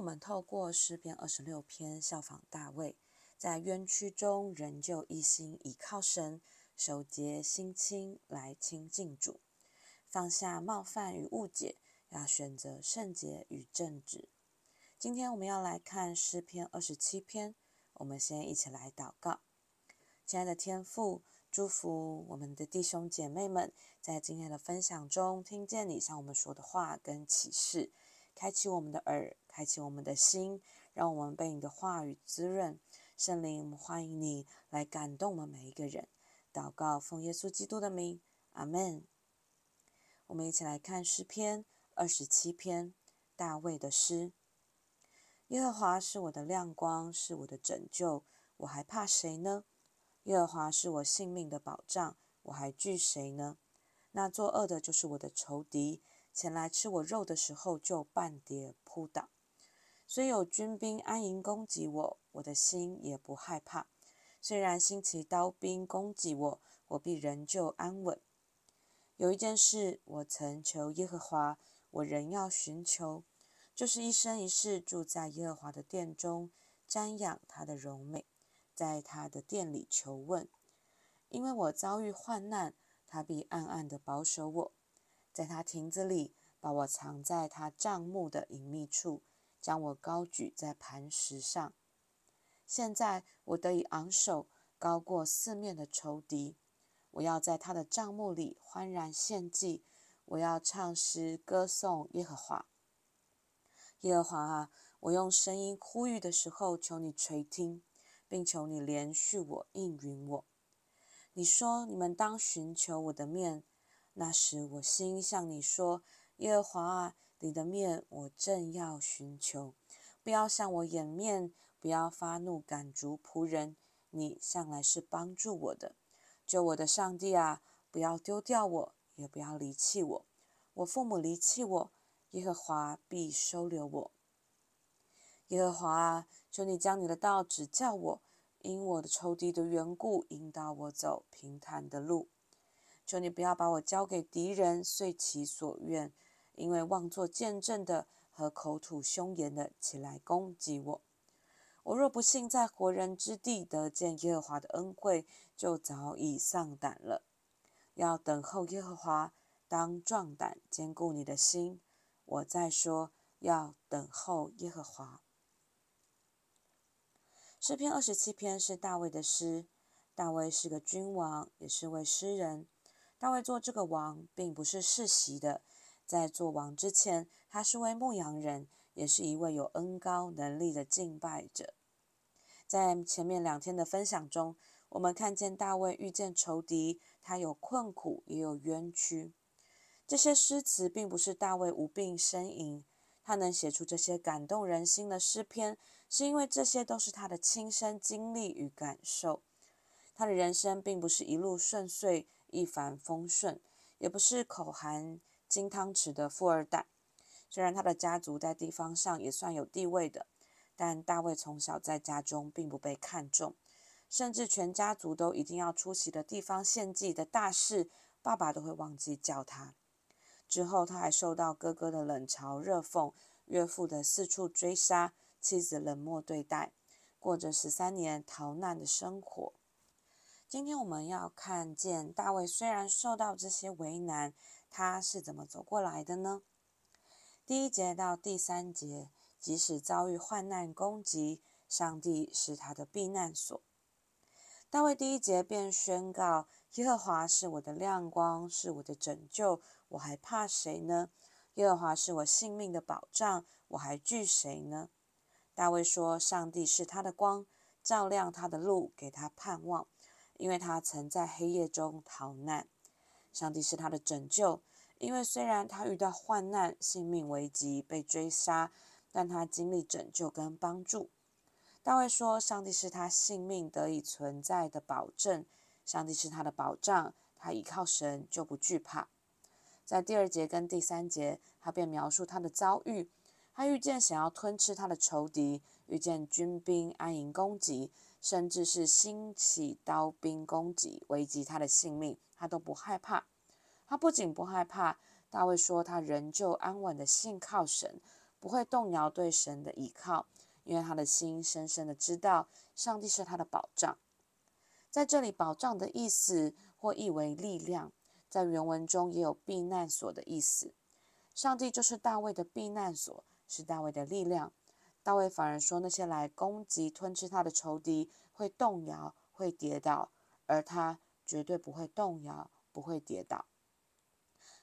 我们透过诗篇二十六篇效仿大卫，在冤屈中仍旧一心倚靠神，守洁心清来亲近主，放下冒犯与误解，要选择圣洁与正直。今天我们要来看诗篇二十七篇，我们先一起来祷告。亲爱的天父，祝福我们的弟兄姐妹们。在今天的分享中，听见你向我们说的话跟启示，开启我们的耳，开启我们的心，让我们被你的话语滋润。圣灵，我们欢迎你来感动我们每一个人。祷告，奉耶稣基督的名，阿门。我们一起来看诗篇二十七篇，大卫的诗。耶和华是我的亮光，是我的拯救，我还怕谁呢？耶和华是我性命的保障，我还惧谁呢？那作恶的，就是我的仇敌，前来吃我肉的时候，就半跌扑倒。虽有军兵安营攻击我，我的心也不害怕。虽然兴起刀兵攻击我，我必仍旧安稳。有一件事，我曾求耶和华，我仍要寻求，就是一生一世住在耶和华的殿中，瞻仰他的荣美，在他的殿里求问，因为我遭遇患难。他必暗暗地保守我，在他亭子里把我藏在他帐幕的隐秘处，将我高举在磐石上。现在我得以昂首，高过四面的仇敌。我要在他的帐幕里欢然献祭，我要唱诗歌颂耶和华。耶和华啊，我用声音呼吁的时候，求你垂听，并求你连续我，应允我。你说：“你们当寻求我的面。”那时我心向你说：“耶和华啊，你的面我正要寻求。不要向我掩面，不要发怒赶逐仆人。你向来是帮助我的，救我的上帝啊！不要丢掉我，也不要离弃我。我父母离弃我，耶和华必收留我。耶和华啊，求你将你的道指教我。”因我的仇敌的缘故，引导我走平坦的路。求你不要把我交给敌人，遂其所愿。因为妄作见证的和口吐凶言的起来攻击我。我若不幸在活人之地得见耶和华的恩惠，就早已丧胆了。要等候耶和华，当壮胆，坚固你的心。我再说，要等候耶和华。诗篇二十七篇是大卫的诗。大卫是个君王，也是位诗人。大卫做这个王，并不是世袭的。在做王之前，他是位牧羊人，也是一位有恩高能力的敬拜者。在前面两天的分享中，我们看见大卫遇见仇敌，他有困苦，也有冤屈。这些诗词并不是大卫无病呻吟。他能写出这些感动人心的诗篇，是因为这些都是他的亲身经历与感受。他的人生并不是一路顺遂、一帆风顺，也不是口含金汤匙的富二代。虽然他的家族在地方上也算有地位的，但大卫从小在家中并不被看重，甚至全家族都一定要出席的地方献祭的大事，爸爸都会忘记叫他。之后，他还受到哥哥的冷嘲热讽，岳父的四处追杀，妻子冷漠对待，过着十三年逃难的生活。今天我们要看见大卫虽然受到这些为难，他是怎么走过来的呢？第一节到第三节，即使遭遇患难攻击，上帝是他的避难所。大卫第一节便宣告：耶和华是我的亮光，是我的拯救。我还怕谁呢？耶和华是我性命的保障，我还惧谁呢？大卫说：“上帝是他的光，照亮他的路，给他盼望，因为他曾在黑夜中逃难。上帝是他的拯救，因为虽然他遇到患难、性命危急、被追杀，但他经历拯救跟帮助。”大卫说：“上帝是他性命得以存在的保证，上帝是他的保障，他依靠神就不惧怕。”在第二节跟第三节，他便描述他的遭遇。他遇见想要吞吃他的仇敌，遇见军兵安营攻击，甚至是兴起刀兵攻击，危及他的性命，他都不害怕。他不仅不害怕，大卫说他仍旧安稳的信靠神，不会动摇对神的依靠，因为他的心深深的知道上帝是他的保障。在这里，保障的意思或译为力量，在原文中也有避难所的意思。上帝就是大卫的避难所，是大卫的力量。大卫反而说，那些来攻击、吞吃他的仇敌会动摇、会跌倒，而他绝对不会动摇、不会跌倒。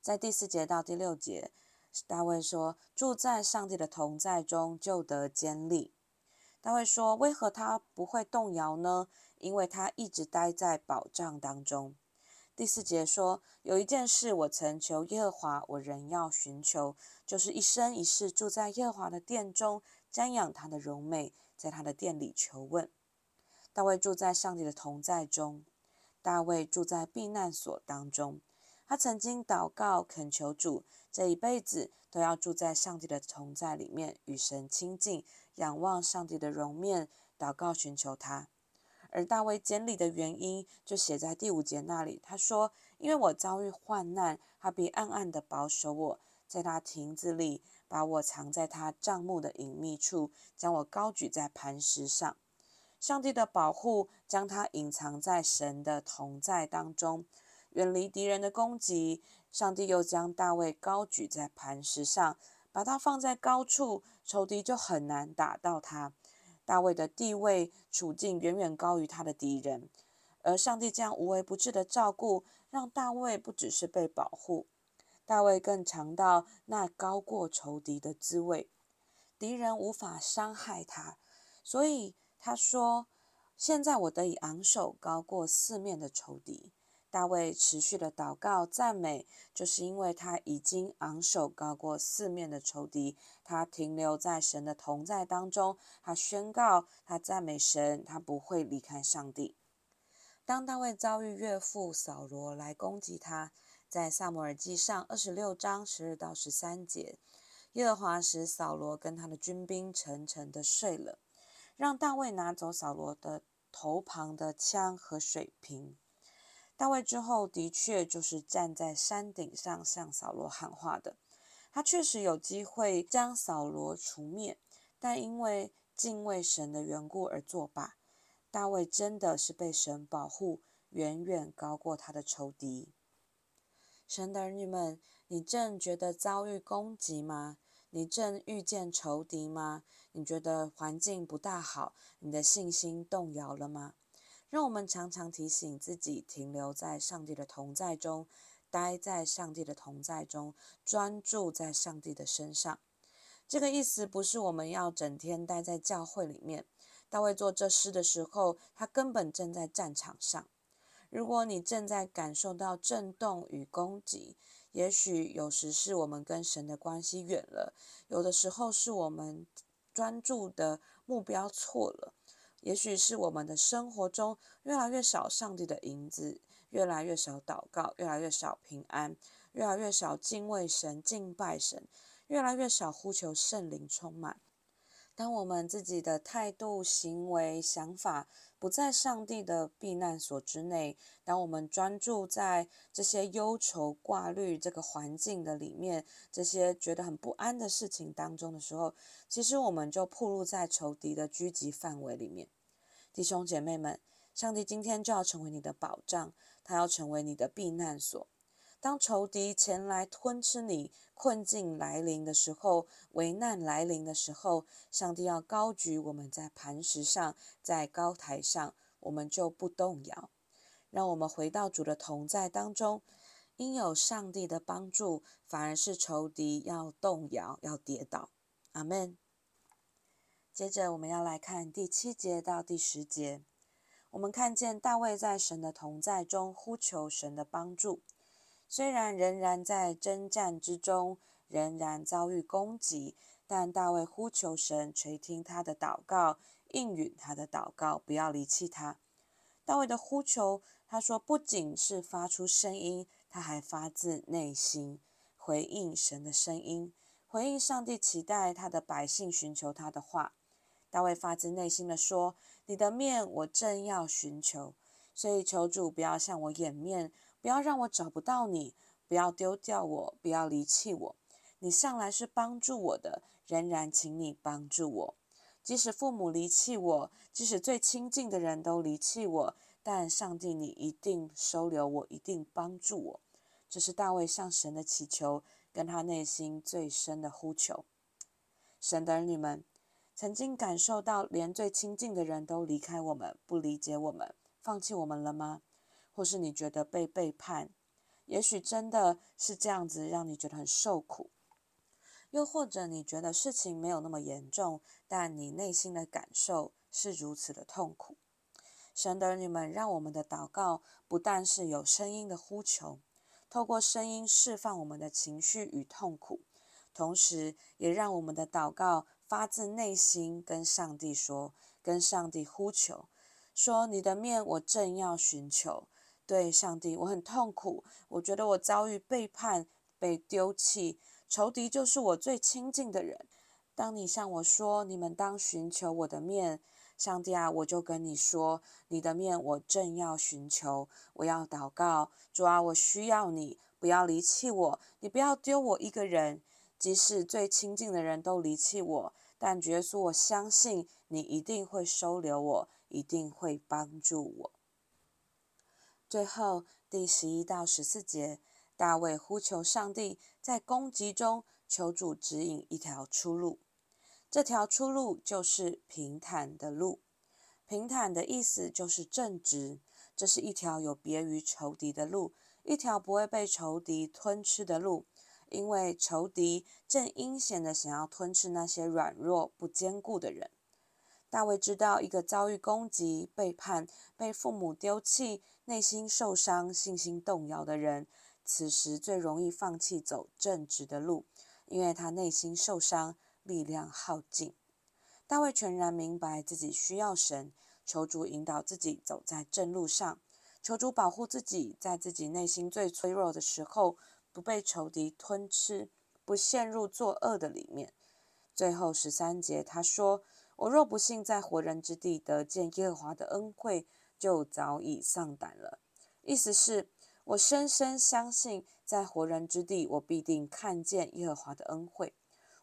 在第四节到第六节，大卫说：“住在上帝的同在中，就得坚立。”大卫说：“为何他不会动摇呢？因为他一直待在保障当中。”第四节说：“有一件事我曾求耶和华，我仍要寻求，就是一生一世住在耶和华的殿中。”瞻仰他的荣美，在他的殿里求问。大卫住在上帝的同在中，大卫住在避难所当中。他曾经祷告恳求主，这一辈子都要住在上帝的同在里面，与神亲近，仰望上帝的容面，祷告寻求他。而大卫坚立的原因，就写在第五节那里。他说：“因为我遭遇患难，他必暗暗地保守我，在他亭子里。”把我藏在他帐幕的隐秘处，将我高举在磐石上。上帝的保护将他隐藏在神的同在当中，远离敌人的攻击。上帝又将大卫高举在磐石上，把他放在高处，仇敌就很难打到他。大卫的地位处境远远高于他的敌人，而上帝这样无微不至的照顾，让大卫不只是被保护。大卫更尝到那高过仇敌的滋味，敌人无法伤害他，所以他说：“现在我得以昂首高过四面的仇敌。”大卫持续的祷告赞美，就是因为他已经昂首高过四面的仇敌，他停留在神的同在当中，他宣告，他赞美神，他不会离开上帝。当大卫遭遇岳父扫罗来攻击他。在撒母耳记上二十六章十二到十三节，耶和华使扫罗跟他的军兵沉沉的睡了，让大卫拿走扫罗的头旁的枪和水瓶。大卫之后的确就是站在山顶上向扫罗喊话的，他确实有机会将扫罗除灭，但因为敬畏神的缘故而作罢。大卫真的是被神保护，远远高过他的仇敌。神的儿女们，你正觉得遭遇攻击吗？你正遇见仇敌吗？你觉得环境不大好，你的信心动摇了吗？让我们常常提醒自己，停留在上帝的同在中，待在上帝的同在中，专注在上帝的身上。这个意思不是我们要整天待在教会里面。大卫做这诗的时候，他根本正在战场上。如果你正在感受到震动与攻击，也许有时是我们跟神的关系远了，有的时候是我们专注的目标错了，也许是我们的生活中越来越少上帝的影子，越来越少祷告，越来越少平安，越来越少敬畏神、敬拜神，越来越少呼求圣灵充满。当我们自己的态度、行为、想法不在上帝的避难所之内，当我们专注在这些忧愁挂虑这个环境的里面，这些觉得很不安的事情当中的时候，其实我们就暴露在仇敌的狙击范围里面。弟兄姐妹们，上帝今天就要成为你的保障，他要成为你的避难所。当仇敌前来吞吃你，困境来临的时候，危难来临的时候，上帝要高举我们在磐石上，在高台上，我们就不动摇。让我们回到主的同在当中，因有上帝的帮助，反而是仇敌要动摇、要跌倒。阿门。接着我们要来看第七节到第十节，我们看见大卫在神的同在中呼求神的帮助。虽然仍然在征战之中，仍然遭遇攻击，但大卫呼求神垂听他的祷告，应允他的祷告，不要离弃他。大卫的呼求，他说不仅是发出声音，他还发自内心回应神的声音，回应上帝期待他的百姓寻求他的话。大卫发自内心的说：“你的面我正要寻求，所以求主不要向我掩面。”不要让我找不到你，不要丢掉我，不要离弃我。你向来是帮助我的，仍然请你帮助我。即使父母离弃我，即使最亲近的人都离弃我，但上帝，你一定收留我，一定帮助我。这是大卫向神的祈求，跟他内心最深的呼求。神的儿女们，曾经感受到连最亲近的人都离开我们，不理解我们，放弃我们了吗？或是你觉得被背叛？也许真的是这样子，让你觉得很受苦。又或者你觉得事情没有那么严重，但你内心的感受是如此的痛苦。神的儿女们，让我们的祷告不但是有声音的呼求，透过声音释放我们的情绪与痛苦，同时也让我们的祷告发自内心，跟上帝说，跟上帝呼求，说你的面我正要寻求。对上帝，我很痛苦，我觉得我遭遇背叛，被丢弃。仇敌就是我最亲近的人。当你向我说，你们当寻求我的面，上帝啊，我就跟你说，你的面我正要寻求，我要祷告，主啊，我需要你，不要离弃我，你不要丢我一个人。即使最亲近的人都离弃我，但耶稣，我相信你一定会收留我，一定会帮助我。最后第十一到十四节。大卫呼求上帝，在攻击中求主指引一条出路。这条出路就是平坦的路。平坦的意思就是正直，这是一条有别于仇敌的路，一条不会被仇敌吞吃的路。因为仇敌正阴险地想要吞吃那些软弱不坚固的人。大卫知道，一个遭遇攻击、背叛、被父母丢弃、内心受伤、信心动摇的人。此时最容易放弃走正直的路，因为他内心受伤，力量耗尽。大卫全然明白自己需要神，求主引导自己走在正路上，求主保护自己，在自己内心最脆弱的时候，不被仇敌吞吃，不陷入作恶的里面。最后十三节他说：“我若不幸在活人之地得见耶和华的恩惠，就早已丧胆了。”意思是。我深深相信，在活人之地，我必定看见耶和华的恩惠。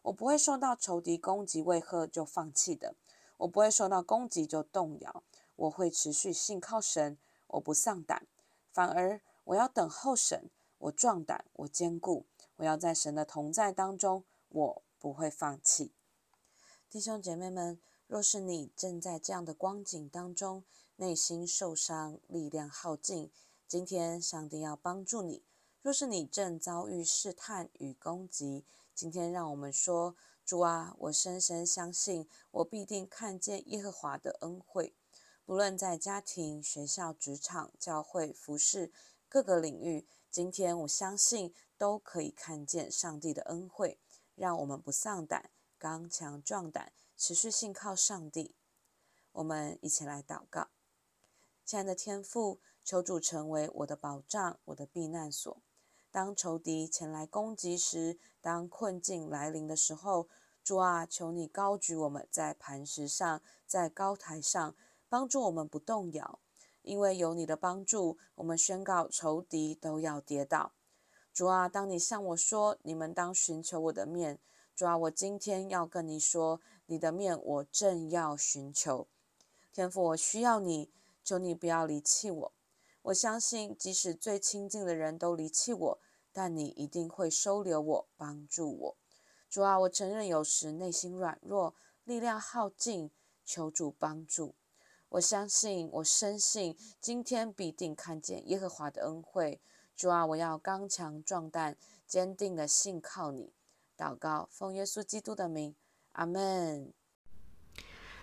我不会受到仇敌攻击，为何就放弃的？我不会受到攻击就动摇。我会持续信靠神，我不丧胆，反而我要等候神。我壮胆，我坚固，我要在神的同在当中，我不会放弃。弟兄姐妹们，若是你正在这样的光景当中，内心受伤，力量耗尽。今天上帝要帮助你。若是你正遭遇试探与攻击，今天让我们说：主啊，我深深相信，我必定看见耶和华的恩惠。不论在家庭、学校、职场、教会、服事各个领域，今天我相信都可以看见上帝的恩惠。让我们不丧胆，刚强壮胆，持续信靠上帝。我们一起来祷告，亲爱的天父。求主成为我的保障，我的避难所。当仇敌前来攻击时，当困境来临的时候，主啊，求你高举我们在磐石上，在高台上，帮助我们不动摇。因为有你的帮助，我们宣告仇敌都要跌倒。主啊，当你向我说，你们当寻求我的面。主啊，我今天要跟你说，你的面我正要寻求。天父，我需要你，求你不要离弃我。我相信，即使最亲近的人都离弃我，但你一定会收留我，帮助我。主啊，我承认有时内心软弱，力量耗尽，求主帮助。我相信，我深信，今天必定看见耶和华的恩惠。主啊，我要刚强壮胆，坚定的信靠你。祷告，奉耶稣基督的名，阿门。